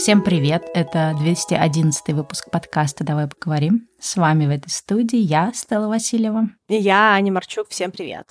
Всем привет! Это 211 выпуск подкаста «Давай поговорим». С вами в этой студии я, Стелла Васильева. И я, Аня Марчук. Всем привет!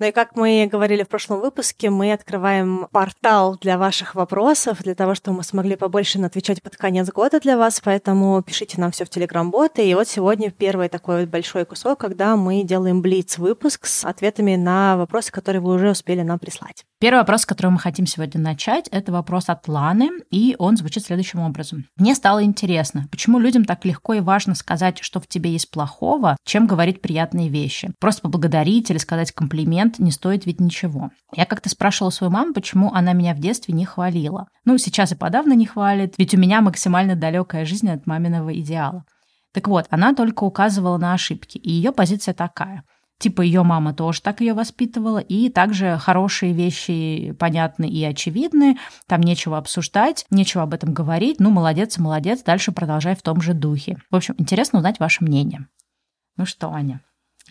Ну и как мы говорили в прошлом выпуске, мы открываем портал для ваших вопросов, для того, чтобы мы смогли побольше отвечать под конец года для вас, поэтому пишите нам все в Телеграм-боты. И вот сегодня первый такой вот большой кусок, когда мы делаем блиц-выпуск с ответами на вопросы, которые вы уже успели нам прислать. Первый вопрос, с которого мы хотим сегодня начать, это вопрос от Ланы, и он звучит следующим образом. Мне стало интересно, почему людям так легко и важно сказать, что в тебе есть плохого, чем говорить приятные вещи. Просто поблагодарить или сказать комплимент не стоит ведь ничего. Я как-то спрашивала свою маму, почему она меня в детстве не хвалила. Ну, сейчас и подавно не хвалит, ведь у меня максимально далекая жизнь от маминого идеала. Так вот, она только указывала на ошибки, и ее позиция такая – Типа ее мама тоже так ее воспитывала, и также хорошие вещи понятны и очевидны, там нечего обсуждать, нечего об этом говорить, ну, молодец, молодец, дальше продолжай в том же духе. В общем, интересно узнать ваше мнение. Ну что, Аня,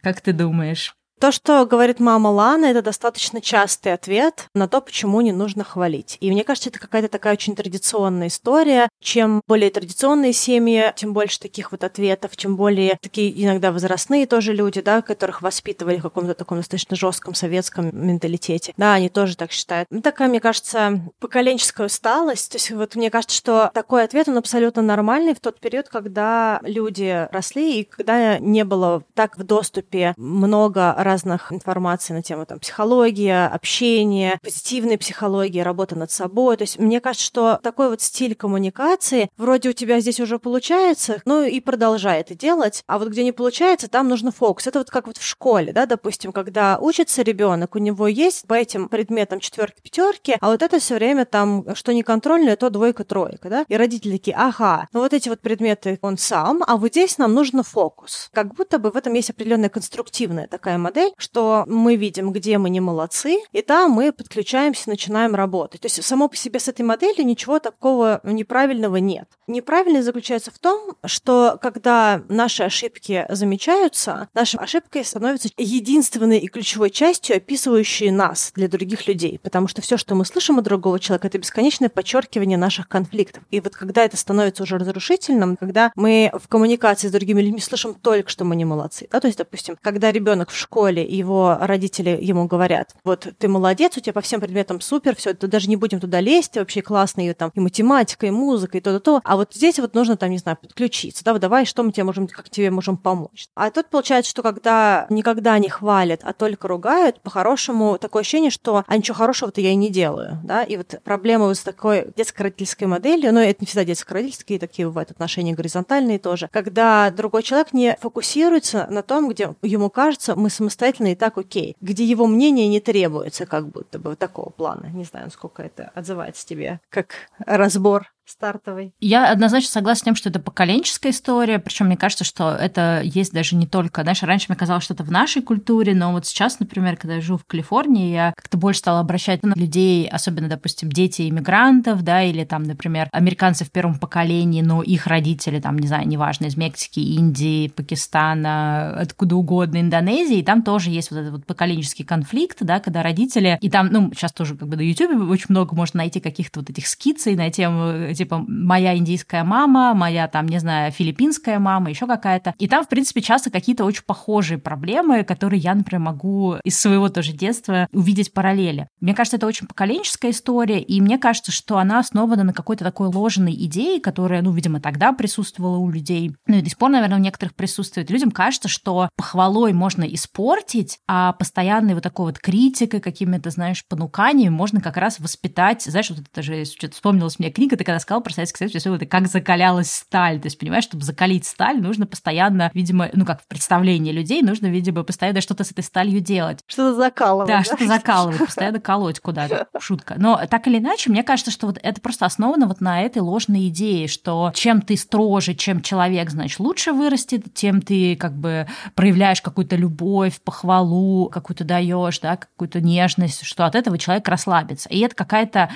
как ты думаешь? То, что говорит мама Лана, это достаточно частый ответ на то, почему не нужно хвалить. И мне кажется, это какая-то такая очень традиционная история. Чем более традиционные семьи, тем больше таких вот ответов, чем более такие иногда возрастные тоже люди, да, которых воспитывали в каком-то таком достаточно жестком советском менталитете. Да, они тоже так считают. Ну, такая, мне кажется, поколенческая усталость. То есть вот мне кажется, что такой ответ, он абсолютно нормальный в тот период, когда люди росли и когда не было так в доступе много разных информаций на тему там, психология, общения, позитивной психологии, работа над собой. То есть мне кажется, что такой вот стиль коммуникации вроде у тебя здесь уже получается, ну и продолжай это делать, а вот где не получается, там нужно фокус. Это вот как вот в школе, да, допустим, когда учится ребенок, у него есть по этим предметам четверки, пятерки, а вот это все время там, что не контрольное, то двойка, тройка, да, и родители такие, ага, ну вот эти вот предметы он сам, а вот здесь нам нужно фокус. Как будто бы в этом есть определенная конструктивная такая модель, модель, что мы видим, где мы не молодцы, и там мы подключаемся, начинаем работать. То есть само по себе с этой моделью ничего такого неправильного нет. Неправильность заключается в том, что когда наши ошибки замечаются, наша ошибка становится единственной и ключевой частью, описывающей нас для других людей. Потому что все, что мы слышим от другого человека, это бесконечное подчеркивание наших конфликтов. И вот когда это становится уже разрушительным, когда мы в коммуникации с другими людьми слышим только, что мы не молодцы. Да? То есть, допустим, когда ребенок в школе школе, его родители ему говорят, вот ты молодец, у тебя по всем предметам супер, все, даже не будем туда лезть, вообще классно, и там и математика, и музыка, и то-то-то, а вот здесь вот нужно там, не знаю, подключиться, да, вот давай, что мы тебе можем, как тебе можем помочь. А тут получается, что когда никогда не хвалят, а только ругают, по-хорошему такое ощущение, что а ничего хорошего-то я и не делаю, да, и вот проблема вот с такой детско-родительской моделью, но это не всегда детско-родительские, такие бывают отношения горизонтальные тоже, когда другой человек не фокусируется на том, где ему кажется, мы самостоятельно самостоятельно и так окей, где его мнение не требуется как будто бы такого плана. Не знаю, насколько это отзывается тебе, как разбор стартовый. Я однозначно согласна с тем, что это поколенческая история, причем мне кажется, что это есть даже не только, знаешь, раньше мне казалось, что это в нашей культуре, но вот сейчас, например, когда я живу в Калифорнии, я как-то больше стала обращать на людей, особенно, допустим, дети иммигрантов, да, или там, например, американцы в первом поколении, но их родители, там, не знаю, неважно, из Мексики, Индии, Пакистана, откуда угодно, Индонезии, и там тоже есть вот этот вот поколенческий конфликт, да, когда родители, и там, ну, сейчас тоже как бы на YouTube очень много можно найти каких-то вот этих скицей на тему типа моя индийская мама, моя там, не знаю, филиппинская мама, еще какая-то. И там, в принципе, часто какие-то очень похожие проблемы, которые я, например, могу из своего тоже детства увидеть параллели. Мне кажется, это очень поколенческая история, и мне кажется, что она основана на какой-то такой ложной идее, которая, ну, видимо, тогда присутствовала у людей, ну и до сих пор, наверное, у некоторых присутствует. Людям кажется, что похвалой можно испортить, а постоянной вот такой вот критикой, какими-то, знаешь, понуканиями можно как раз воспитать. Знаешь, вот это же что-то вспомнилась мне книга, ты когда сказал про Советский Союз, все это как закалялась сталь. То есть, понимаешь, чтобы закалить сталь, нужно постоянно, видимо, ну как в представлении людей, нужно, видимо, постоянно что-то с этой сталью делать. Что-то закалывать. Да, да? что-то закалывать, постоянно колоть куда-то. Шутка. Но так или иначе, мне кажется, что вот это просто основано вот на этой ложной идее, что чем ты строже, чем человек, значит, лучше вырастет, тем ты как бы проявляешь какую-то любовь, похвалу, какую-то даешь, да, какую-то нежность, что от этого человек расслабится. И это какая-то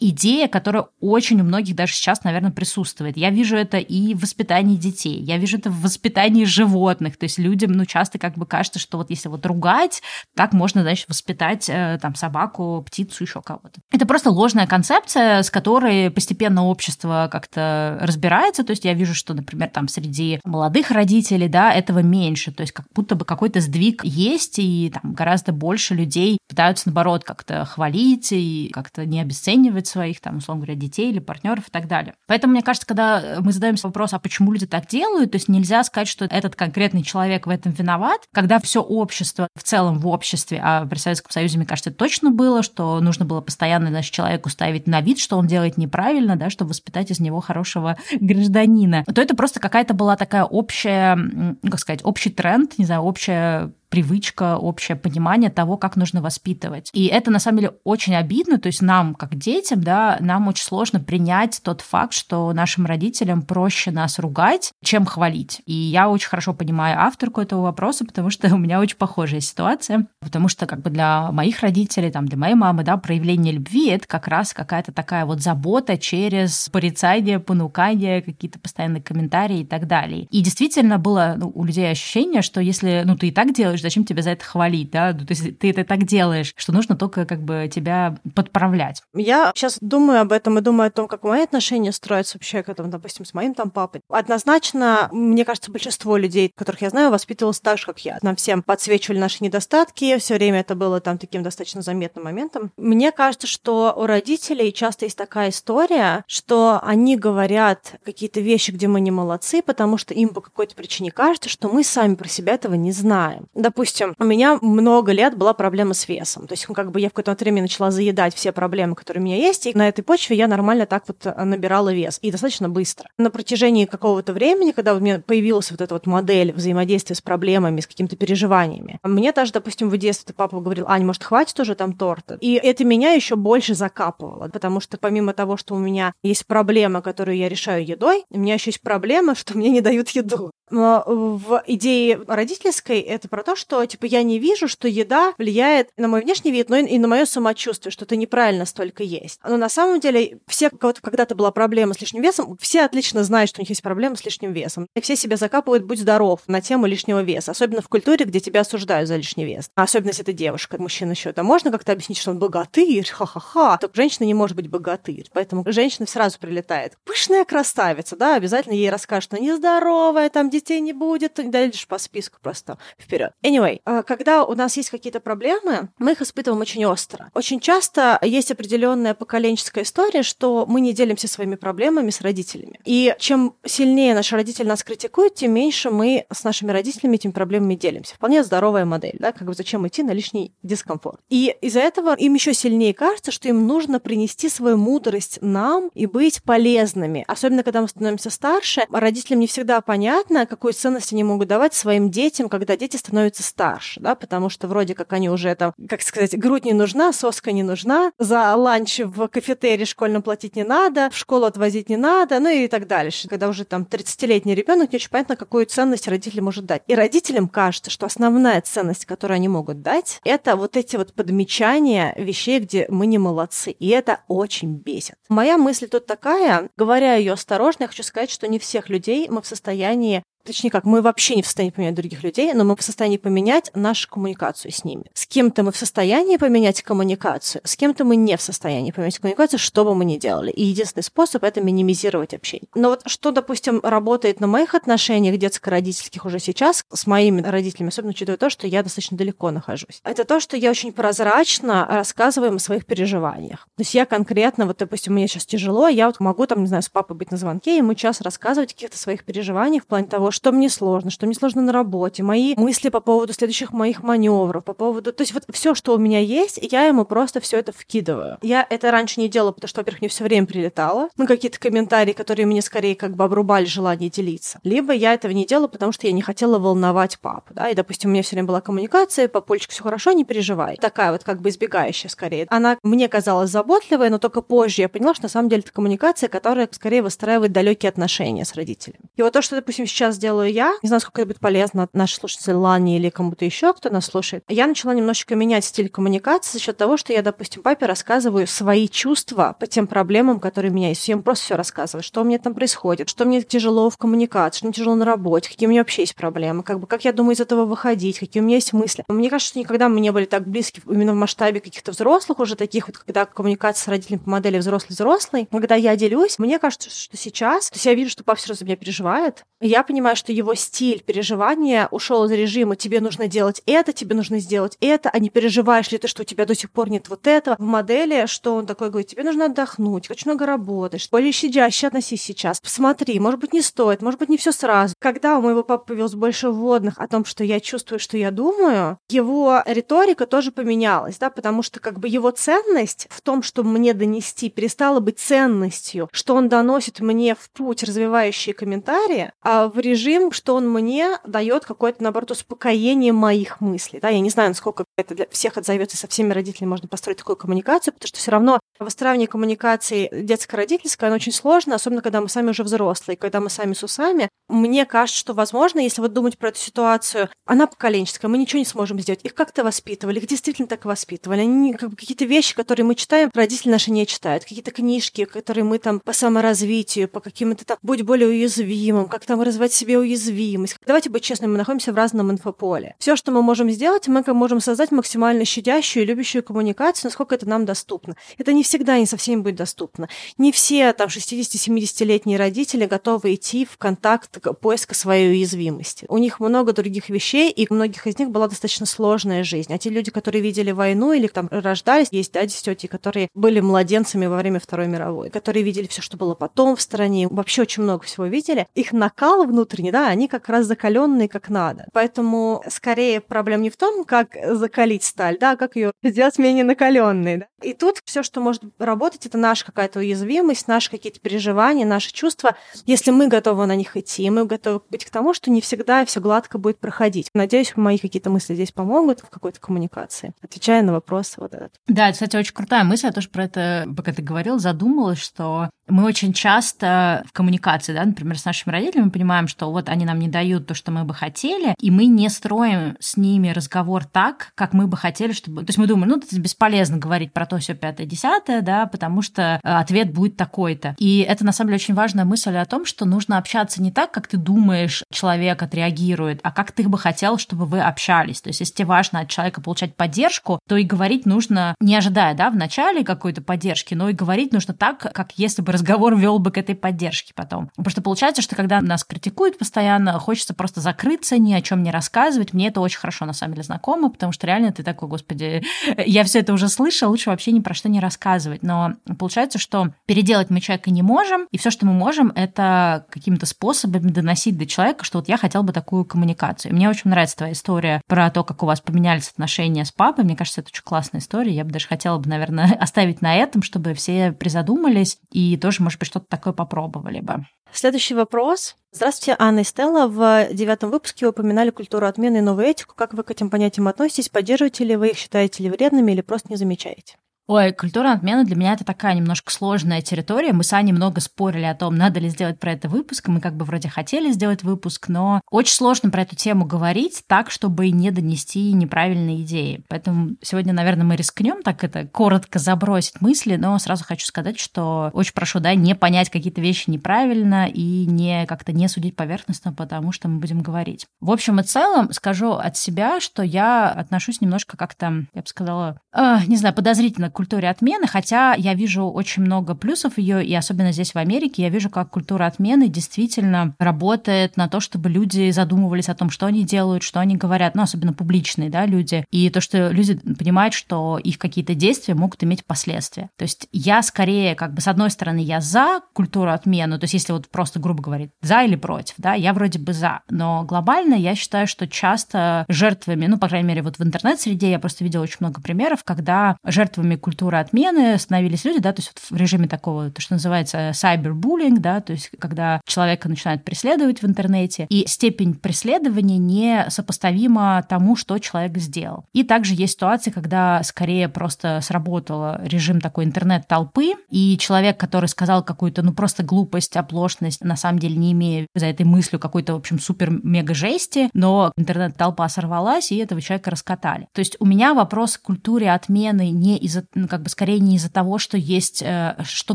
идея, которая очень у многих даже сейчас, наверное, присутствует. Я вижу это и в воспитании детей, я вижу это в воспитании животных. То есть людям, ну, часто как бы кажется, что вот если вот ругать, так можно, значит, воспитать э, там собаку, птицу, еще кого-то. Это просто ложная концепция, с которой постепенно общество как-то разбирается. То есть я вижу, что, например, там среди молодых родителей, да, этого меньше. То есть как будто бы какой-то сдвиг есть, и там гораздо больше людей пытаются, наоборот, как-то хвалить и как-то не обесценивать своих, там, условно говоря, детей или партнеров и так далее. Поэтому, мне кажется, когда мы задаемся вопрос, а почему люди так делают, то есть нельзя сказать, что этот конкретный человек в этом виноват, когда все общество в целом в обществе, а при Советском Союзе, мне кажется, точно было, что нужно было постоянно, значит, человеку ставить на вид, что он делает неправильно, да, чтобы воспитать из него хорошего гражданина, то это просто какая-то была такая общая, как сказать, общий тренд, не знаю, общая привычка, общее понимание того, как нужно воспитывать. И это на самом деле очень обидно, то есть нам, как детям, да, нам очень сложно принять тот факт, что нашим родителям проще нас ругать, чем хвалить. И я очень хорошо понимаю авторку этого вопроса, потому что у меня очень похожая ситуация, потому что как бы для моих родителей, там, для моей мамы, да, проявление любви — это как раз какая-то такая вот забота через порицание, понукание, какие-то постоянные комментарии и так далее. И действительно было ну, у людей ощущение, что если, ну, ты и так делаешь, зачем тебя за это хвалить, да? То есть ты это так делаешь, что нужно только как бы тебя подправлять. Я сейчас думаю об этом и думаю о том, как мои отношения строятся вообще к этому, допустим, с моим там папой. Однозначно, мне кажется, большинство людей, которых я знаю, воспитывалось так же, как я. Нам всем подсвечивали наши недостатки, все время это было там таким достаточно заметным моментом. Мне кажется, что у родителей часто есть такая история, что они говорят какие-то вещи, где мы не молодцы, потому что им по какой-то причине кажется, что мы сами про себя этого не знаем допустим, у меня много лет была проблема с весом. То есть, как бы я в какое-то время начала заедать все проблемы, которые у меня есть, и на этой почве я нормально так вот э, набирала вес. И достаточно быстро. На протяжении какого-то времени, когда у меня появилась вот эта вот модель взаимодействия с проблемами, с какими-то переживаниями, мне даже, допустим, в детстве папа говорил, Ань, может, хватит уже там торта? И это меня еще больше закапывало, потому что помимо того, что у меня есть проблема, которую я решаю едой, у меня еще есть проблема, что мне не дают еду. Но в идее родительской это про то, что типа я не вижу, что еда влияет на мой внешний вид, но и на мое самочувствие, что ты неправильно столько есть. Но на самом деле все, у кого-то когда-то была проблема с лишним весом, все отлично знают, что у них есть проблема с лишним весом. И все себя закапывают «будь здоров» на тему лишнего веса, особенно в культуре, где тебя осуждают за лишний вес. А особенно если это девушка, мужчина еще. Да можно как-то объяснить, что он богатырь, ха-ха-ха. Только женщина не может быть богатырь. Поэтому женщина сразу прилетает. Пышная красавица, да, обязательно ей расскажет, что нездоровая, там детей не будет, и дальше по списку просто вперед. Anyway, а, когда у нас есть какие-то проблемы, мы их испытываем очень остро. Очень часто есть определенная поколенческая история, что мы не делимся своими проблемами с родителями. И чем сильнее наши родители нас критикуют, тем меньше мы с нашими родителями этими проблемами делимся. Вполне здоровая модель, да, как бы зачем идти на лишний дискомфорт. И из-за этого им еще сильнее кажется, что им нужно принести свою мудрость нам и быть полезными. Особенно, когда мы становимся старше, родителям не всегда понятно, какую ценность они могут давать своим детям, когда дети становятся старше, да, потому что вроде как они уже там, как сказать, грудь не нужна, соска не нужна, за ланч в кафетерии школьном платить не надо, в школу отвозить не надо, ну и так дальше. Когда уже там 30-летний ребенок, не очень понятно, какую ценность родители может дать. И родителям кажется, что основная ценность, которую они могут дать, это вот эти вот подмечания вещей, где мы не молодцы. И это очень бесит. Моя мысль тут такая, говоря ее осторожно, я хочу сказать, что не всех людей мы в состоянии точнее как, мы вообще не в состоянии поменять других людей, но мы в состоянии поменять нашу коммуникацию с ними. С кем-то мы в состоянии поменять коммуникацию, с кем-то мы не в состоянии поменять коммуникацию, что бы мы ни делали. И единственный способ — это минимизировать общение. Но вот что, допустим, работает на моих отношениях детско-родительских уже сейчас с моими родителями, особенно учитывая то, что я достаточно далеко нахожусь, это то, что я очень прозрачно рассказываю о своих переживаниях. То есть я конкретно, вот, допустим, мне сейчас тяжело, я вот могу там, не знаю, с папой быть на звонке, и мы час рассказывать о каких-то своих переживаниях в плане того, что мне сложно, что мне сложно на работе, мои мысли по поводу следующих моих маневров, по поводу... То есть вот все, что у меня есть, я ему просто все это вкидываю. Я это раньше не делала, потому что, во-первых, мне все время прилетало, ну, какие-то комментарии, которые мне скорее как бы обрубали желание делиться. Либо я этого не делала, потому что я не хотела волновать папу, да, и, допустим, у меня все время была коммуникация, папульчик, все хорошо, не переживай. Такая вот как бы избегающая скорее. Она мне казалась заботливой, но только позже я поняла, что на самом деле это коммуникация, которая скорее выстраивает далекие отношения с родителями. И вот то, что, допустим, сейчас делаю я. Не знаю, сколько это будет полезно нашей слушательнице Лане или кому-то еще, кто нас слушает. Я начала немножечко менять стиль коммуникации за счет того, что я, допустим, папе рассказываю свои чувства по тем проблемам, которые у меня есть. Я ему просто все рассказываю, что у меня там происходит, что мне тяжело в коммуникации, что мне тяжело на работе, какие у меня вообще есть проблемы, как бы как я думаю из этого выходить, какие у меня есть мысли. Мне кажется, что никогда мы не были так близки именно в масштабе каких-то взрослых уже таких вот, когда коммуникация с родителями по модели взрослый-взрослый. Когда я делюсь, мне кажется, что сейчас, то есть я вижу, что папа все за меня переживает, я понимаю, что его стиль переживания ушел из режима «тебе нужно делать это, тебе нужно сделать это», а не переживаешь ли ты, что у тебя до сих пор нет вот этого. В модели, что он такой говорит, тебе нужно отдохнуть, очень много работаешь, более щадяще относись сейчас. Посмотри, может быть, не стоит, может быть, не все сразу. Когда у моего папы появилось больше вводных о том, что я чувствую, что я думаю, его риторика тоже поменялась, да, потому что как бы его ценность в том, чтобы мне донести, перестала быть ценностью, что он доносит мне в путь развивающие комментарии, а в режим, что он мне дает какое-то, наоборот, успокоение моих мыслей. Да? Я не знаю, насколько это для всех отзовется, со всеми родителями можно построить такую коммуникацию, потому что все равно выстраивание коммуникации детско-родительской, оно очень сложно, особенно когда мы сами уже взрослые, когда мы сами с усами. Мне кажется, что, возможно, если вот думать про эту ситуацию, она поколенческая, мы ничего не сможем сделать. Их как-то воспитывали, их действительно так воспитывали. Они как бы какие-то вещи, которые мы читаем, родители наши не читают. Какие-то книжки, которые мы там по саморазвитию, по каким-то там, будь более уязвимым, как там развивать себе уязвимость. Давайте быть честными, мы находимся в разном инфополе. Все, что мы можем сделать, мы можем создать максимально щадящую и любящую коммуникацию, насколько это нам доступно. Это не всегда не со всеми будет доступно. Не все там 60-70-летние родители готовы идти в контакт поиска своей уязвимости. У них много других вещей, и у многих из них была достаточно сложная жизнь. А те люди, которые видели войну или там рождались, есть дяди, тети, которые были младенцами во время Второй мировой, которые видели все, что было потом в стране, вообще очень много всего видели. Их накал внутренний, да, они как раз закаленные как надо. Поэтому скорее проблема не в том, как закалить сталь, да, а как ее сделать менее накаленной. Да? И тут все, что может работать, это наша какая-то уязвимость, наши какие-то переживания, наши чувства. Если мы готовы на них идти, мы готовы быть к тому, что не всегда все гладко будет проходить. Надеюсь, мои какие-то мысли здесь помогут в какой-то коммуникации, отвечая на вопрос вот этот. Да, кстати, очень крутая мысль. Я тоже про это, пока ты говорил, задумалась, что мы очень часто в коммуникации, да, например, с нашими родителями понимаем, что вот они нам не дают то, что мы бы хотели, и мы не строим с ними разговор так, как мы бы хотели, чтобы... То есть мы думаем, ну, это бесполезно говорить про то, все пятое, десятое, да, потому что э, ответ будет такой-то. И это, на самом деле, очень важная мысль о том, что нужно общаться не так, как ты думаешь, человек отреагирует, а как ты бы хотел, чтобы вы общались. То есть если тебе важно от человека получать поддержку, то и говорить нужно, не ожидая, да, в начале какой-то поддержки, но и говорить нужно так, как если бы разговор вел бы к этой поддержке потом. Потому что получается, что когда нас критикуют постоянно, хочется просто закрыться, ни о чем не рассказывать. Мне это очень хорошо, на самом деле, знакомо, потому что реально ты такой, господи, я все это уже слышал, лучше вообще ни про что не рассказывать. Но получается, что переделать мы человека не можем, и все, что мы можем, это какими-то способами доносить до человека, что вот я хотел бы такую коммуникацию. Мне очень нравится твоя история про то, как у вас поменялись отношения с папой. Мне кажется, это очень классная история. Я бы даже хотела бы, наверное, оставить на этом, чтобы все призадумались и тоже, может быть, что-то такое попробовали бы. Следующий вопрос. Здравствуйте, Анна и Стелла. В девятом выпуске вы упоминали культуру отмены и новую этику. Как вы к этим понятиям относитесь? Поддерживаете ли вы их, считаете ли вредными или просто не замечаете? Ой, культура отмены для меня это такая немножко сложная территория. Мы с Аней много спорили о том, надо ли сделать про это выпуск. Мы как бы вроде хотели сделать выпуск, но очень сложно про эту тему говорить так, чтобы не донести неправильные идеи. Поэтому сегодня, наверное, мы рискнем так это коротко забросить мысли, но сразу хочу сказать, что очень прошу, да, не понять какие-то вещи неправильно и не как-то не судить поверхностно, потому что мы будем говорить. В общем и целом скажу от себя, что я отношусь немножко как-то, я бы сказала, э, не знаю, подозрительно культуре отмены, хотя я вижу очень много плюсов ее, и особенно здесь в Америке, я вижу, как культура отмены действительно работает на то, чтобы люди задумывались о том, что они делают, что они говорят, ну, особенно публичные, да, люди, и то, что люди понимают, что их какие-то действия могут иметь последствия. То есть я скорее, как бы, с одной стороны, я за культуру отмены, то есть если вот просто, грубо говоря, за или против, да, я вроде бы за, но глобально я считаю, что часто жертвами, ну, по крайней мере, вот в интернет-среде я просто видела очень много примеров, когда жертвами культуры отмены становились люди, да, то есть вот в режиме такого, то, что называется cyberbullying, да, то есть когда человека начинают преследовать в интернете, и степень преследования не сопоставима тому, что человек сделал. И также есть ситуации, когда скорее просто сработал режим такой интернет-толпы, и человек, который сказал какую-то, ну, просто глупость, оплошность, на самом деле не имея за этой мыслью какой-то, в общем, супер-мега жести, но интернет-толпа сорвалась, и этого человека раскатали. То есть у меня вопрос к культуре отмены не из-за, ну, как бы скорее не из-за того, что есть, э, что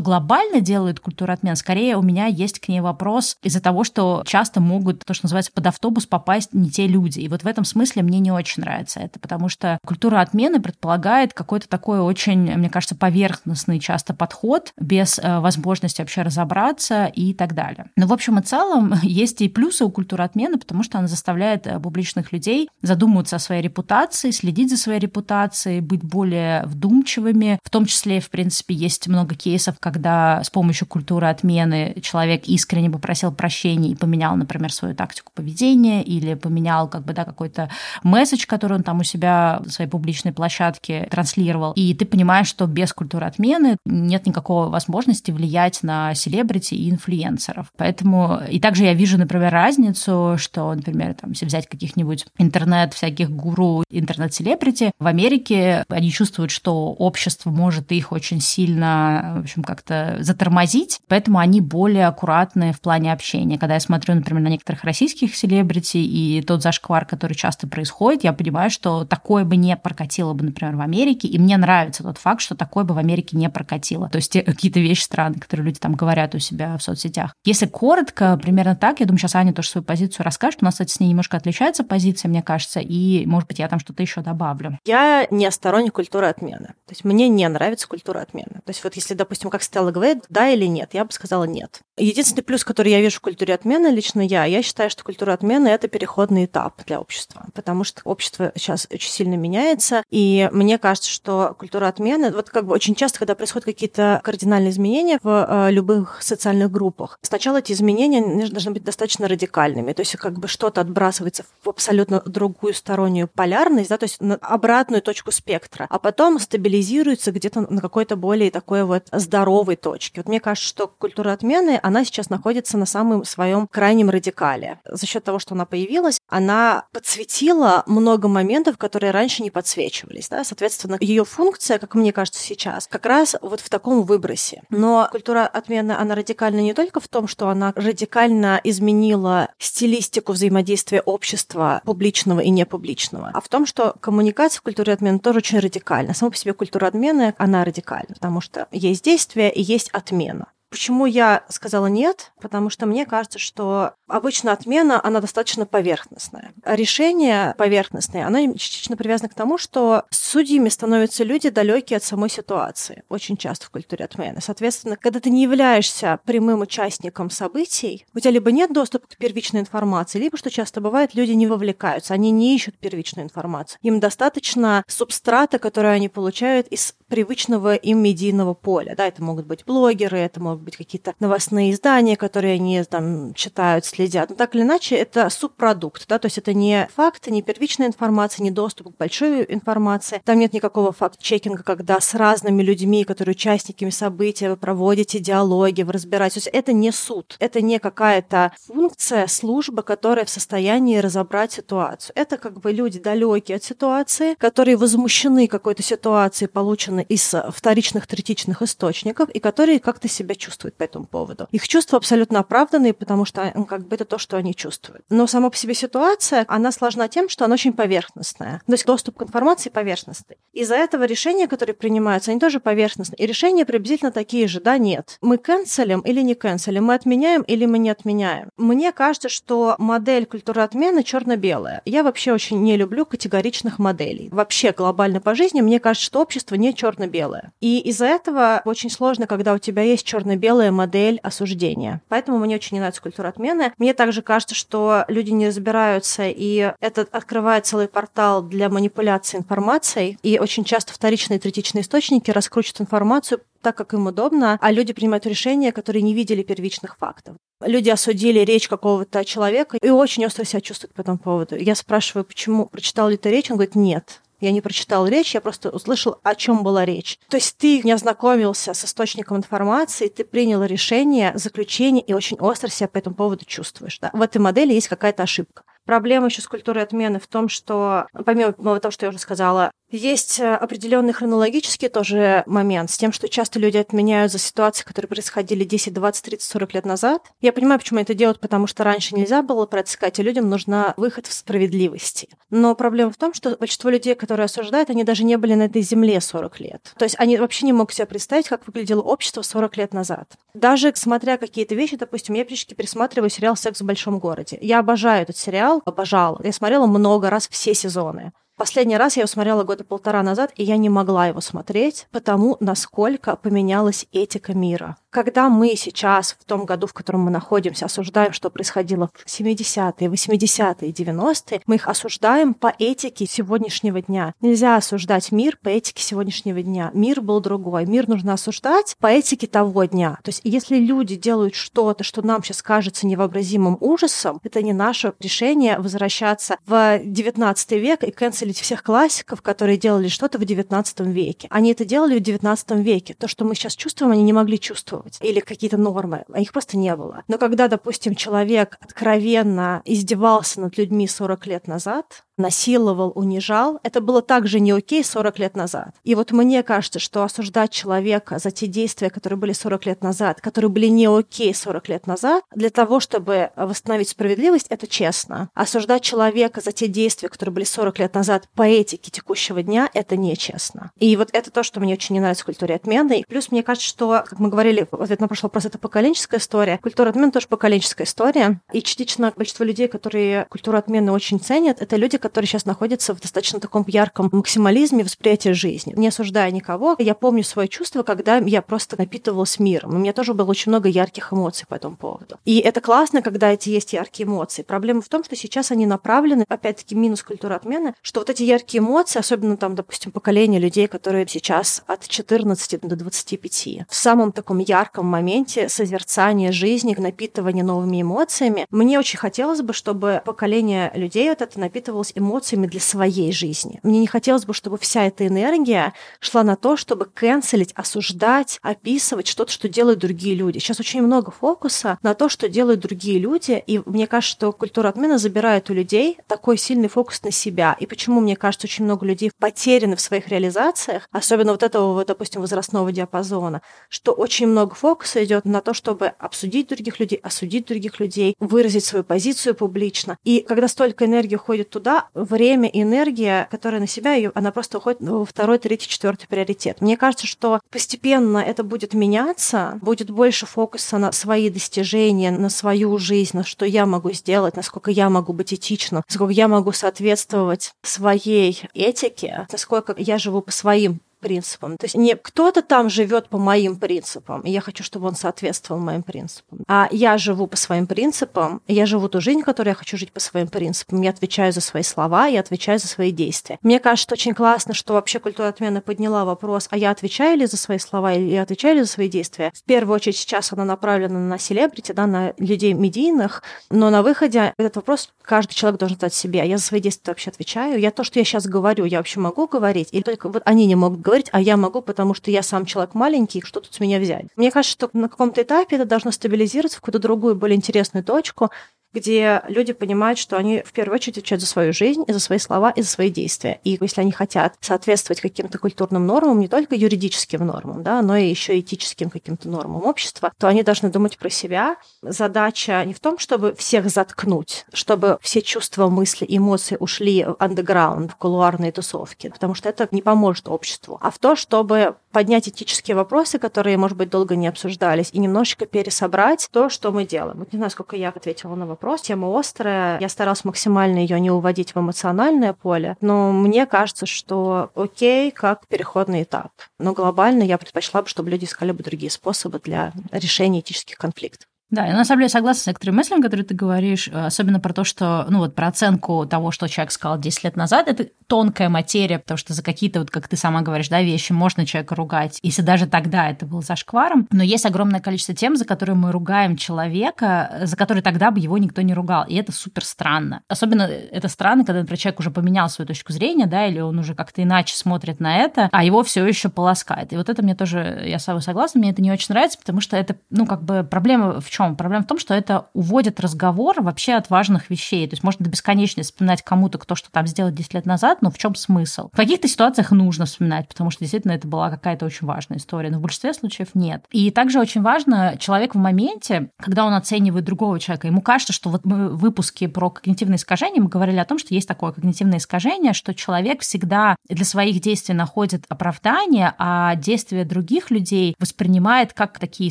глобально делает культура отмены, скорее у меня есть к ней вопрос из-за того, что часто могут, то, что называется, под автобус попасть не те люди. И вот в этом смысле мне не очень нравится это, потому что культура отмены предполагает какой-то такой очень, мне кажется, поверхностный часто подход, без э, возможности вообще разобраться и так далее. Но в общем и целом есть и плюсы у культуры отмены, потому что она заставляет э, публичных людей задумываться о своей репутации, следить за своей репутацией, быть более вдумчивыми. В том числе, в принципе, есть много кейсов, когда с помощью культуры отмены человек искренне попросил прощения и поменял, например, свою тактику поведения или поменял как бы, да, какой-то месседж, который он там у себя в своей публичной площадке транслировал. И ты понимаешь, что без культуры отмены нет никакой возможности влиять на селебрити и инфлюенсеров. Поэтому и также я вижу, например, разницу, что, например, там, если взять каких-нибудь интернет всяких гуру, интернет-селебрити, в Америке они чувствуют, что общество может их очень сильно, в общем, как-то затормозить, поэтому они более аккуратны в плане общения. Когда я смотрю, например, на некоторых российских селебрити и тот зашквар, который часто происходит, я понимаю, что такое бы не прокатило бы, например, в Америке, и мне нравится тот факт, что такое бы в Америке не прокатило. То есть какие-то вещи странные, которые люди там говорят у себя в соцсетях. Если коротко, примерно так, я думаю, сейчас Аня тоже свою позицию расскажет. У нас, кстати, с ней немножко отличается позиция, мне кажется, и, может быть, я там что-то еще добавлю. Я не сторонник культуры отмены. То есть мне не нравится культура отмены. То есть вот если, допустим, как Стелла говорит, да или нет, я бы сказала нет. Единственный плюс, который я вижу в культуре отмены, лично я, я считаю, что культура отмены – это переходный этап для общества, потому что общество сейчас очень сильно меняется, и мне кажется, что культура отмены, вот как бы очень часто, когда происходят какие-то кардинальные изменения в э, любых социальных группах, сначала эти изменения должны быть достаточно радикальными, то есть как бы что-то отбрасывается в абсолютно другую стороннюю полярность, да, то есть на обратную точку спектра, а потом стабилизируется где-то на какой-то более такой вот здоровой точке. Вот мне кажется, что культура отмены, она сейчас находится на самом своем крайнем радикале. За счет того, что она появилась, она подсветила много моментов, которые раньше не подсвечивались. Да? Соответственно, ее функция, как мне кажется сейчас, как раз вот в таком выбросе. Но культура отмены, она радикальна не только в том, что она радикально изменила стилистику взаимодействия общества публичного и непубличного, а в том, что коммуникация в культуре отмены тоже очень радикальна. Сама по себе культура отмены, она радикальна, потому что есть действие и есть отмена. Почему я сказала нет? Потому что мне кажется, что обычно отмена, она достаточно поверхностная. А решение поверхностное, оно частично привязано к тому, что судьями становятся люди далекие от самой ситуации. Очень часто в культуре отмены. Соответственно, когда ты не являешься прямым участником событий, у тебя либо нет доступа к первичной информации, либо, что часто бывает, люди не вовлекаются, они не ищут первичную информацию. Им достаточно субстрата, который они получают из привычного им медийного поля. Да, это могут быть блогеры, это могут быть какие-то новостные издания, которые они там читают, следят. Но так или иначе, это субпродукт, да, то есть это не факты, не первичная информация, не доступ к большой информации. Там нет никакого факт-чекинга, когда с разными людьми, которые участниками события, вы проводите диалоги, вы разбираетесь. То есть это не суд, это не какая-то функция, служба, которая в состоянии разобрать ситуацию. Это как бы люди далекие от ситуации, которые возмущены какой-то ситуацией, полученной из вторичных, третичных источников, и которые как-то себя чувствуют по этому поводу. Их чувства абсолютно оправданные, потому что как бы это то, что они чувствуют. Но сама по себе ситуация, она сложна тем, что она очень поверхностная. То есть доступ к информации поверхностный. Из-за этого решения, которые принимаются, они тоже поверхностные. И решения приблизительно такие же, да, нет. Мы канцелим или не канцелим, мы отменяем или мы не отменяем. Мне кажется, что модель культуры отмены черно-белая. Я вообще очень не люблю категоричных моделей. Вообще глобально по жизни мне кажется, что общество не черно черно-белое. И из-за этого очень сложно, когда у тебя есть черно-белая модель осуждения. Поэтому мне очень не нравится культура отмены. Мне также кажется, что люди не разбираются, и это открывает целый портал для манипуляции информацией. И очень часто вторичные и третичные источники раскручивают информацию так, как им удобно, а люди принимают решения, которые не видели первичных фактов. Люди осудили речь какого-то человека и очень остро себя чувствуют по этому поводу. Я спрашиваю, почему, прочитал ли ты речь? Он говорит, нет Я не прочитал речь, я просто услышал, о чем была речь. То есть ты не ознакомился с источником информации, ты принял решение, заключение и очень остро себя по этому поводу чувствуешь. Да? В этой модели есть какая-то ошибка. Проблема еще с культурой отмены в том, что, помимо того, что я уже сказала, есть э, определенный хронологический тоже момент с тем, что часто люди отменяют за ситуации, которые происходили 10, 20, 30, 40 лет назад. Я понимаю, почему это делают, потому что раньше нельзя было про это сказать, и людям нужна выход в справедливости. Но проблема в том, что большинство людей, которые осуждают, они даже не были на этой земле 40 лет. То есть они вообще не могут себе представить, как выглядело общество 40 лет назад. Даже смотря какие-то вещи, допустим, я периодически пересматриваю сериал «Секс в большом городе». Я обожаю этот сериал, обожала. Я смотрела много раз все сезоны. Последний раз я его смотрела года полтора назад, и я не могла его смотреть, потому насколько поменялась этика мира. Когда мы сейчас, в том году, в котором мы находимся, осуждаем, что происходило в 70-е, 80-е, 90-е, мы их осуждаем по этике сегодняшнего дня. Нельзя осуждать мир по этике сегодняшнего дня. Мир был другой. Мир нужно осуждать по этике того дня. То есть если люди делают что-то, что нам сейчас кажется невообразимым ужасом, это не наше решение возвращаться в 19 век и канцелить всех классиков, которые делали что-то в 19 веке. Они это делали в 19 веке. То, что мы сейчас чувствуем, они не могли чувствовать чувствовать, или какие-то нормы, их просто не было. Но когда, допустим, человек откровенно издевался над людьми 40 лет назад, насиловал, унижал, это было также не окей 40 лет назад. И вот мне кажется, что осуждать человека за те действия, которые были 40 лет назад, которые были не окей 40 лет назад, для того, чтобы восстановить справедливость, это честно. Осуждать человека за те действия, которые были 40 лет назад по этике текущего дня, это нечестно. И вот это то, что мне очень не нравится в культуре отмены. И плюс мне кажется, что, как мы говорили, в ответ на прошлый вопрос, это поколенческая история. Культура отмены тоже поколенческая история. И частично большинство людей, которые культуру отмены очень ценят, это люди, которые сейчас находятся в достаточно таком ярком максимализме восприятия жизни. Не осуждая никого, я помню свое чувство, когда я просто напитывалась миром. У меня тоже было очень много ярких эмоций по этому поводу. И это классно, когда эти есть яркие эмоции. Проблема в том, что сейчас они направлены, опять-таки, минус культуры отмены, что вот эти яркие эмоции, особенно там, допустим, поколение людей, которые сейчас от 14 до 25, в самом таком ярком моменте созерцания жизни, напитывания новыми эмоциями, мне очень хотелось бы, чтобы поколение людей вот это напитывалось эмоциями для своей жизни. Мне не хотелось бы, чтобы вся эта энергия шла на то, чтобы канцелить, осуждать, описывать что-то, что делают другие люди. Сейчас очень много фокуса на то, что делают другие люди, и мне кажется, что культура отмены забирает у людей такой сильный фокус на себя. И почему, мне кажется, очень много людей потеряны в своих реализациях, особенно вот этого, допустим, возрастного диапазона, что очень много фокуса идет на то, чтобы обсудить других людей, осудить других людей, выразить свою позицию публично. И когда столько энергии уходит туда, время энергия, которая на себя, ее, она просто уходит во второй, третий, четвертый приоритет. Мне кажется, что постепенно это будет меняться, будет больше фокуса на свои достижения, на свою жизнь, на что я могу сделать, насколько я могу быть этичным, насколько я могу соответствовать своей этике, насколько я живу по своим принципам. То есть не кто-то там живет по моим принципам, и я хочу, чтобы он соответствовал моим принципам, а я живу по своим принципам, я живу ту жизнь, которую я хочу жить по своим принципам, я отвечаю за свои слова, я отвечаю за свои действия. Мне кажется, очень классно, что вообще культура отмены подняла вопрос, а я отвечаю ли за свои слова или я отвечаю ли за свои действия. В первую очередь сейчас она направлена на селебрити, да, на людей медийных, но на выходе этот вопрос каждый человек должен задать себе. Я за свои действия вообще отвечаю. Я то, что я сейчас говорю, я вообще могу говорить, или только вот они не могут говорить, говорить, а я могу, потому что я сам человек маленький, что тут с меня взять? Мне кажется, что на каком-то этапе это должно стабилизироваться в какую-то другую, более интересную точку, где люди понимают, что они в первую очередь отвечают за свою жизнь, и за свои слова, и за свои действия. И если они хотят соответствовать каким-то культурным нормам, не только юридическим нормам, да, но и еще этическим каким-то нормам общества, то они должны думать про себя. Задача не в том, чтобы всех заткнуть, чтобы все чувства, мысли, эмоции ушли в андеграунд, в кулуарные тусовки, потому что это не поможет обществу, а в то, чтобы поднять этические вопросы, которые, может быть, долго не обсуждались, и немножечко пересобрать то, что мы делаем. Вот не знаю, сколько я ответила на вопрос. Тема острая. Я старалась максимально ее не уводить в эмоциональное поле, но мне кажется, что окей, как переходный этап. Но глобально я предпочла бы, чтобы люди искали бы другие способы для решения этических конфликтов. Да, я на самом деле согласна с некоторыми мыслями, которые ты говоришь, особенно про то, что, ну вот про оценку того, что человек сказал 10 лет назад, это тонкая материя, потому что за какие-то, вот как ты сама говоришь, да, вещи можно человека ругать, если даже тогда это был зашкваром, но есть огромное количество тем, за которые мы ругаем человека, за которые тогда бы его никто не ругал, и это супер странно. Особенно это странно, когда, например, человек уже поменял свою точку зрения, да, или он уже как-то иначе смотрит на это, а его все еще полоскает. И вот это мне тоже, я с тобой согласна, мне это не очень нравится, потому что это, ну, как бы проблема в чем? Проблема в том, что это уводит разговор вообще от важных вещей. То есть можно до бесконечности вспоминать кому-то, кто что там сделал 10 лет назад, но в чем смысл? В каких-то ситуациях нужно вспоминать, потому что действительно это была какая-то очень важная история, но в большинстве случаев нет. И также очень важно, человек в моменте, когда он оценивает другого человека, ему кажется, что вот мы в выпуске про когнитивные искажения мы говорили о том, что есть такое когнитивное искажение, что человек всегда для своих действий находит оправдание, а действия других людей воспринимает как такие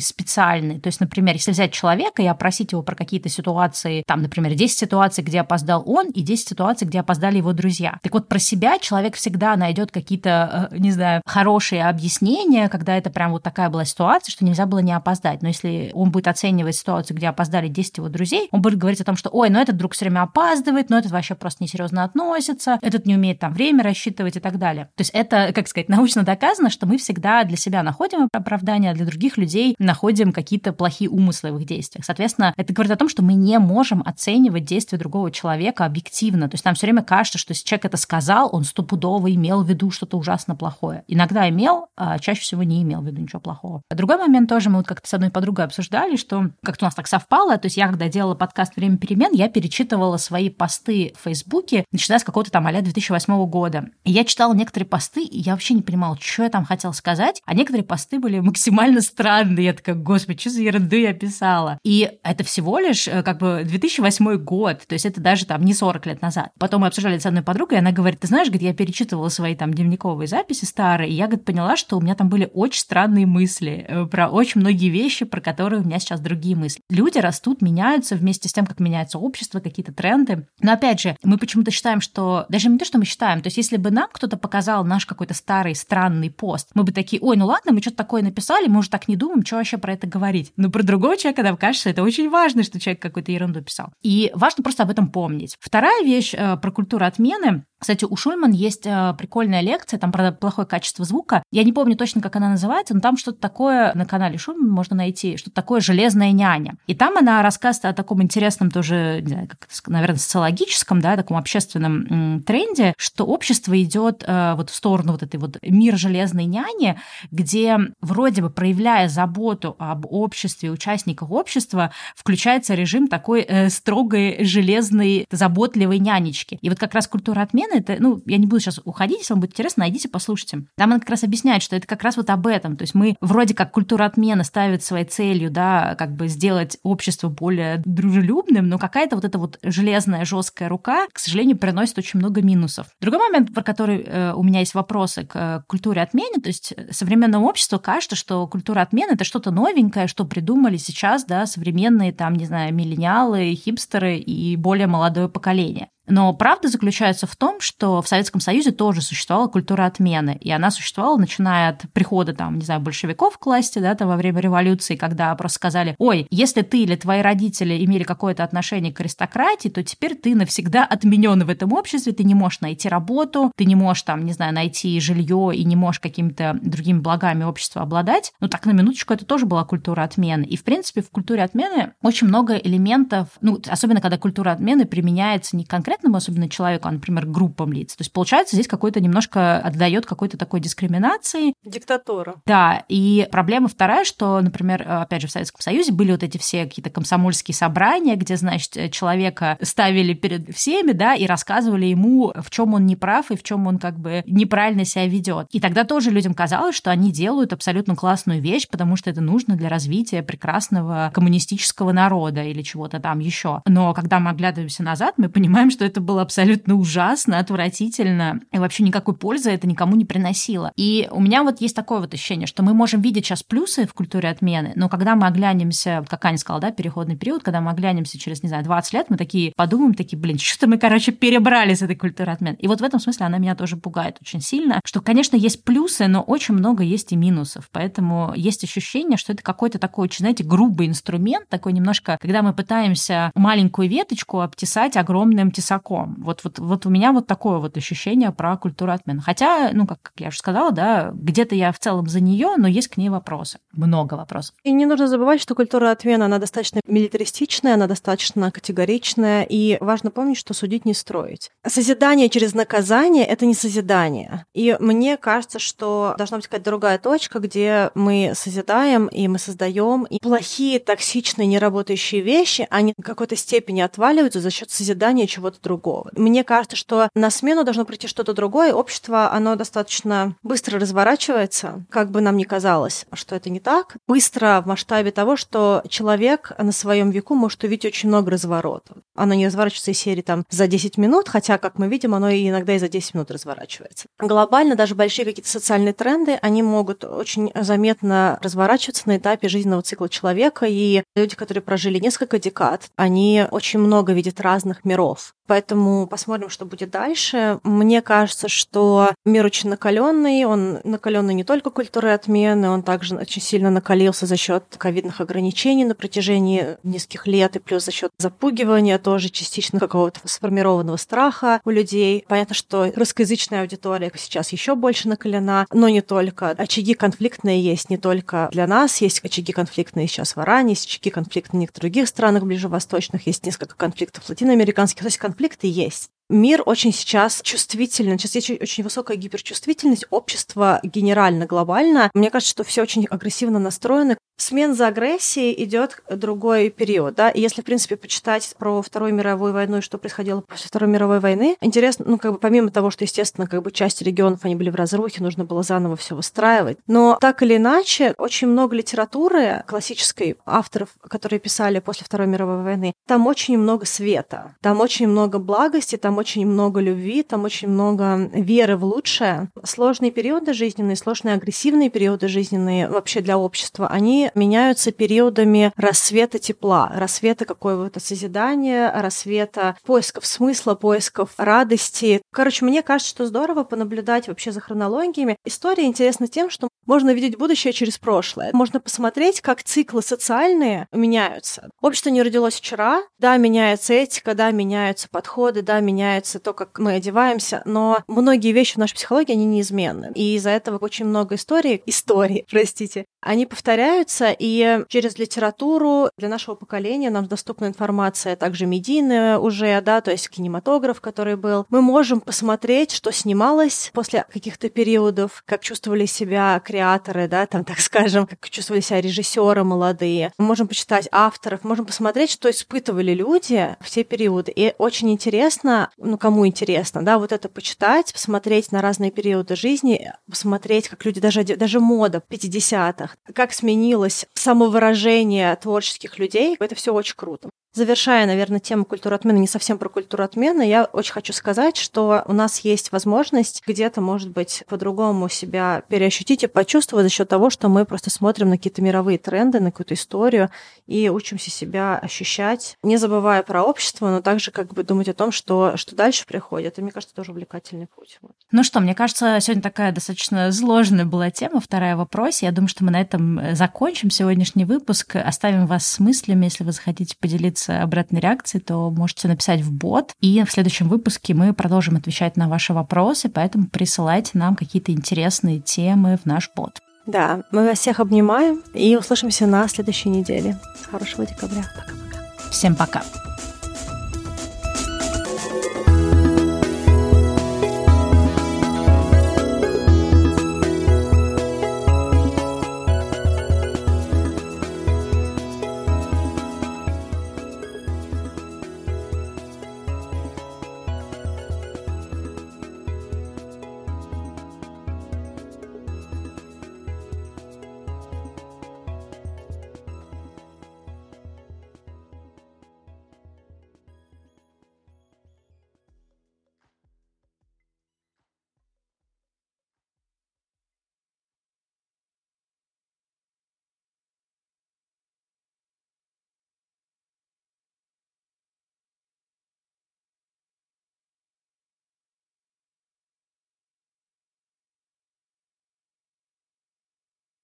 специальные. То есть, например, если взять человека и опросить его про какие-то ситуации, там, например, 10 ситуаций, где опоздал он, и 10 ситуаций, где опоздали его друзья. Так вот, про себя человек всегда найдет какие-то, э, не знаю, хорошие объяснения, когда это прям вот такая была ситуация, что нельзя было не опоздать. Но если он будет оценивать ситуацию, где опоздали 10 его друзей, он будет говорить о том, что, ой, ну этот друг все время опаздывает, но этот вообще просто несерьезно относится, этот не умеет там время рассчитывать и так далее. То есть это, как сказать, научно доказано, что мы всегда для себя находим оправдание, а для других людей находим какие-то плохие умыслы в их действиях. Соответственно, это говорит о том, что мы не можем оценивать действия другого человека объективно. То есть нам все время кажется, что если человек это сказал, он стопудово имел в виду что-то ужасно плохое. Иногда имел, а чаще всего не имел в виду ничего плохого. Другой момент тоже мы вот как-то с одной подругой обсуждали, что как-то у нас так совпало, то есть я, когда делала подкаст «Время перемен», я перечитывала свои посты в Фейсбуке, начиная с какого-то там а 2008 года. И я читала некоторые посты, и я вообще не понимала, что я там хотела сказать, а некоторые посты были максимально странные. Я такая, господи, что за ерунду я писала? И это всего лишь э, как бы 2008 год, то есть это даже там не 40 лет назад. Потом мы обсуждали с одной подругой, и она говорит, ты знаешь, говорит, я перечитывала свои там дневниковые записи старые, и я, говорит, поняла, что у меня там были очень странные мысли э, про очень многие вещи, про которые у меня сейчас другие мысли. Люди растут, меняются вместе с тем, как меняется общество, какие-то тренды. Но опять же, мы почему-то считаем, что даже не то, что мы считаем, то есть если бы нам кто-то показал наш какой-то старый странный пост, мы бы такие, ой, ну ладно, мы что-то такое написали, мы уже так не думаем, что вообще про это говорить. Но про другого человека нам кажется, это очень важно, что человек какую-то ерунду писал. И важно просто об этом помнить. Вторая вещь э, про культуру отмены кстати, у Шульман есть э, прикольная лекция, там про плохое качество звука. Я не помню точно, как она называется, но там что-то такое на канале Шульман можно найти, что-то такое «Железная няня». И там она рассказывает о таком интересном тоже, не знаю, как, наверное, социологическом, да, таком общественном м, тренде, что общество идет э, вот в сторону вот этой вот мир железной няни, где вроде бы проявляя заботу об обществе, участниках общества, включается режим такой э, строгой, железной, заботливой нянечки. И вот как раз культура отмены это, ну, я не буду сейчас уходить, если вам будет интересно, найдите, послушайте. Там она как раз объясняет, что это как раз вот об этом. То есть мы вроде как культура отмены ставит своей целью, да, как бы сделать общество более дружелюбным, но какая-то вот эта вот железная, жесткая рука, к сожалению, приносит очень много минусов. Другой момент, про который э, у меня есть вопросы к э, культуре отмены, то есть современному обществу кажется, что культура отмены — это что-то новенькое, что придумали сейчас, да, современные там, не знаю, миллениалы, хипстеры и более молодое поколение. Но правда заключается в том, что в Советском Союзе тоже существовала культура отмены, и она существовала, начиная от прихода, там, не знаю, большевиков к власти, да, там, во время революции, когда просто сказали, ой, если ты или твои родители имели какое-то отношение к аристократии, то теперь ты навсегда отменен в этом обществе, ты не можешь найти работу, ты не можешь, там, не знаю, найти жилье и не можешь какими-то другими благами общества обладать. Ну, так, на минуточку, это тоже была культура отмены. И, в принципе, в культуре отмены очень много элементов, ну, особенно когда культура отмены применяется не конкретно конкретному, особенно человеку, а, например, группам лиц. То есть, получается, здесь какой-то немножко отдает какой-то такой дискриминации. Диктатура. Да, и проблема вторая, что, например, опять же, в Советском Союзе были вот эти все какие-то комсомольские собрания, где, значит, человека ставили перед всеми, да, и рассказывали ему, в чем он не прав и в чем он как бы неправильно себя ведет. И тогда тоже людям казалось, что они делают абсолютно классную вещь, потому что это нужно для развития прекрасного коммунистического народа или чего-то там еще. Но когда мы оглядываемся назад, мы понимаем, что что это было абсолютно ужасно, отвратительно, и вообще никакой пользы это никому не приносило. И у меня вот есть такое вот ощущение, что мы можем видеть сейчас плюсы в культуре отмены, но когда мы оглянемся, как Аня сказала, да, переходный период, когда мы оглянемся через, не знаю, 20 лет, мы такие подумаем, такие, блин, что-то мы, короче, перебрали с этой культуры отмены. И вот в этом смысле она меня тоже пугает очень сильно, что, конечно, есть плюсы, но очень много есть и минусов. Поэтому есть ощущение, что это какой-то такой очень, знаете, грубый инструмент, такой немножко, когда мы пытаемся маленькую веточку обтесать огромным тесаком. Вот, вот, вот у меня вот такое вот ощущение про культуру отмены. Хотя, ну, как, как я уже сказала, да, где-то я в целом за нее, но есть к ней вопросы. Много вопросов. И не нужно забывать, что культура отмены, она достаточно милитаристичная, она достаточно категоричная, и важно помнить, что судить не строить. Созидание через наказание — это не созидание. И мне кажется, что должна быть какая-то другая точка, где мы созидаем и мы создаем, и плохие, токсичные, неработающие вещи, они в какой-то степени отваливаются за счет созидания чего-то другого. Мне кажется, что на смену должно прийти что-то другое. Общество, оно достаточно быстро разворачивается, как бы нам ни казалось, что это не так. Быстро в масштабе того, что человек на своем веку может увидеть очень много разворотов. Оно не разворачивается из серии там за 10 минут, хотя, как мы видим, оно и иногда и за 10 минут разворачивается. Глобально даже большие какие-то социальные тренды, они могут очень заметно разворачиваться на этапе жизненного цикла человека, и люди, которые прожили несколько декад, они очень много видят разных миров. Поэтому посмотрим, что будет дальше. Мне кажется, что мир очень накаленный. Он накаленный не только культурой отмены, он также очень сильно накалился за счет ковидных ограничений на протяжении нескольких лет, и плюс за счет запугивания тоже частично какого-то сформированного страха у людей. Понятно, что русскоязычная аудитория сейчас еще больше накалена, но не только. Очаги конфликтные есть не только для нас, есть очаги конфликтные сейчас в Иране, есть очаги конфликтные в некоторых других странах ближневосточных, есть несколько конфликтов латиноамериканских, то есть конфликты есть мир очень сейчас чувствителен, сейчас есть очень высокая гиперчувствительность общества генерально, глобально. Мне кажется, что все очень агрессивно настроены. Смен за агрессией идет другой период, да, и если, в принципе, почитать про Вторую мировую войну и что происходило после Второй мировой войны, интересно, ну, как бы помимо того, что, естественно, как бы часть регионов, они были в разрухе, нужно было заново все выстраивать, но так или иначе, очень много литературы классической, авторов, которые писали после Второй мировой войны, там очень много света, там очень много благости, там очень много любви, там очень много веры в лучшее. Сложные периоды жизненные, сложные агрессивные периоды жизненные вообще для общества, они меняются периодами рассвета тепла, рассвета какого-то созидания, рассвета поисков смысла, поисков радости. Короче, мне кажется, что здорово понаблюдать вообще за хронологиями. История интересна тем, что можно видеть будущее через прошлое. Можно посмотреть, как циклы социальные меняются. Общество не родилось вчера. Да, меняется этика, да, меняются подходы, да, меняется то, как мы одеваемся, но многие вещи в нашей психологии, они неизменны. И из-за этого очень много историй, истории, простите, они повторяются, и через литературу для нашего поколения нам доступна информация также медийная уже, да, то есть кинематограф, который был. Мы можем посмотреть, что снималось после каких-то периодов, как чувствовали себя креаторы, да, там, так скажем, как чувствовали себя режиссеры молодые. Мы можем почитать авторов, можем посмотреть, что испытывали люди в те периоды. И очень интересно, ну, кому интересно, да, вот это почитать, посмотреть на разные периоды жизни, посмотреть, как люди, даже, даже мода 50-х, как сменилось самовыражение творческих людей, это все очень круто. Завершая, наверное, тему культуры отмены, не совсем про культуру отмены, я очень хочу сказать, что у нас есть возможность где-то, может быть, по-другому себя переощутить и почувствовать за счет того, что мы просто смотрим на какие-то мировые тренды, на какую-то историю и учимся себя ощущать, не забывая про общество, но также как бы думать о том, что, что дальше приходит. И мне кажется, тоже увлекательный путь. Вот. Ну что, мне кажется, сегодня такая достаточно сложная была тема, вторая вопрос. Я думаю, что мы на этом закончим сегодняшний выпуск. Оставим вас с мыслями, если вы захотите поделиться появится обратной реакции, то можете написать в бот. И в следующем выпуске мы продолжим отвечать на ваши вопросы, поэтому присылайте нам какие-то интересные темы в наш бот. Да, мы вас всех обнимаем и услышимся на следующей неделе. Хорошего декабря. Пока-пока. Всем пока.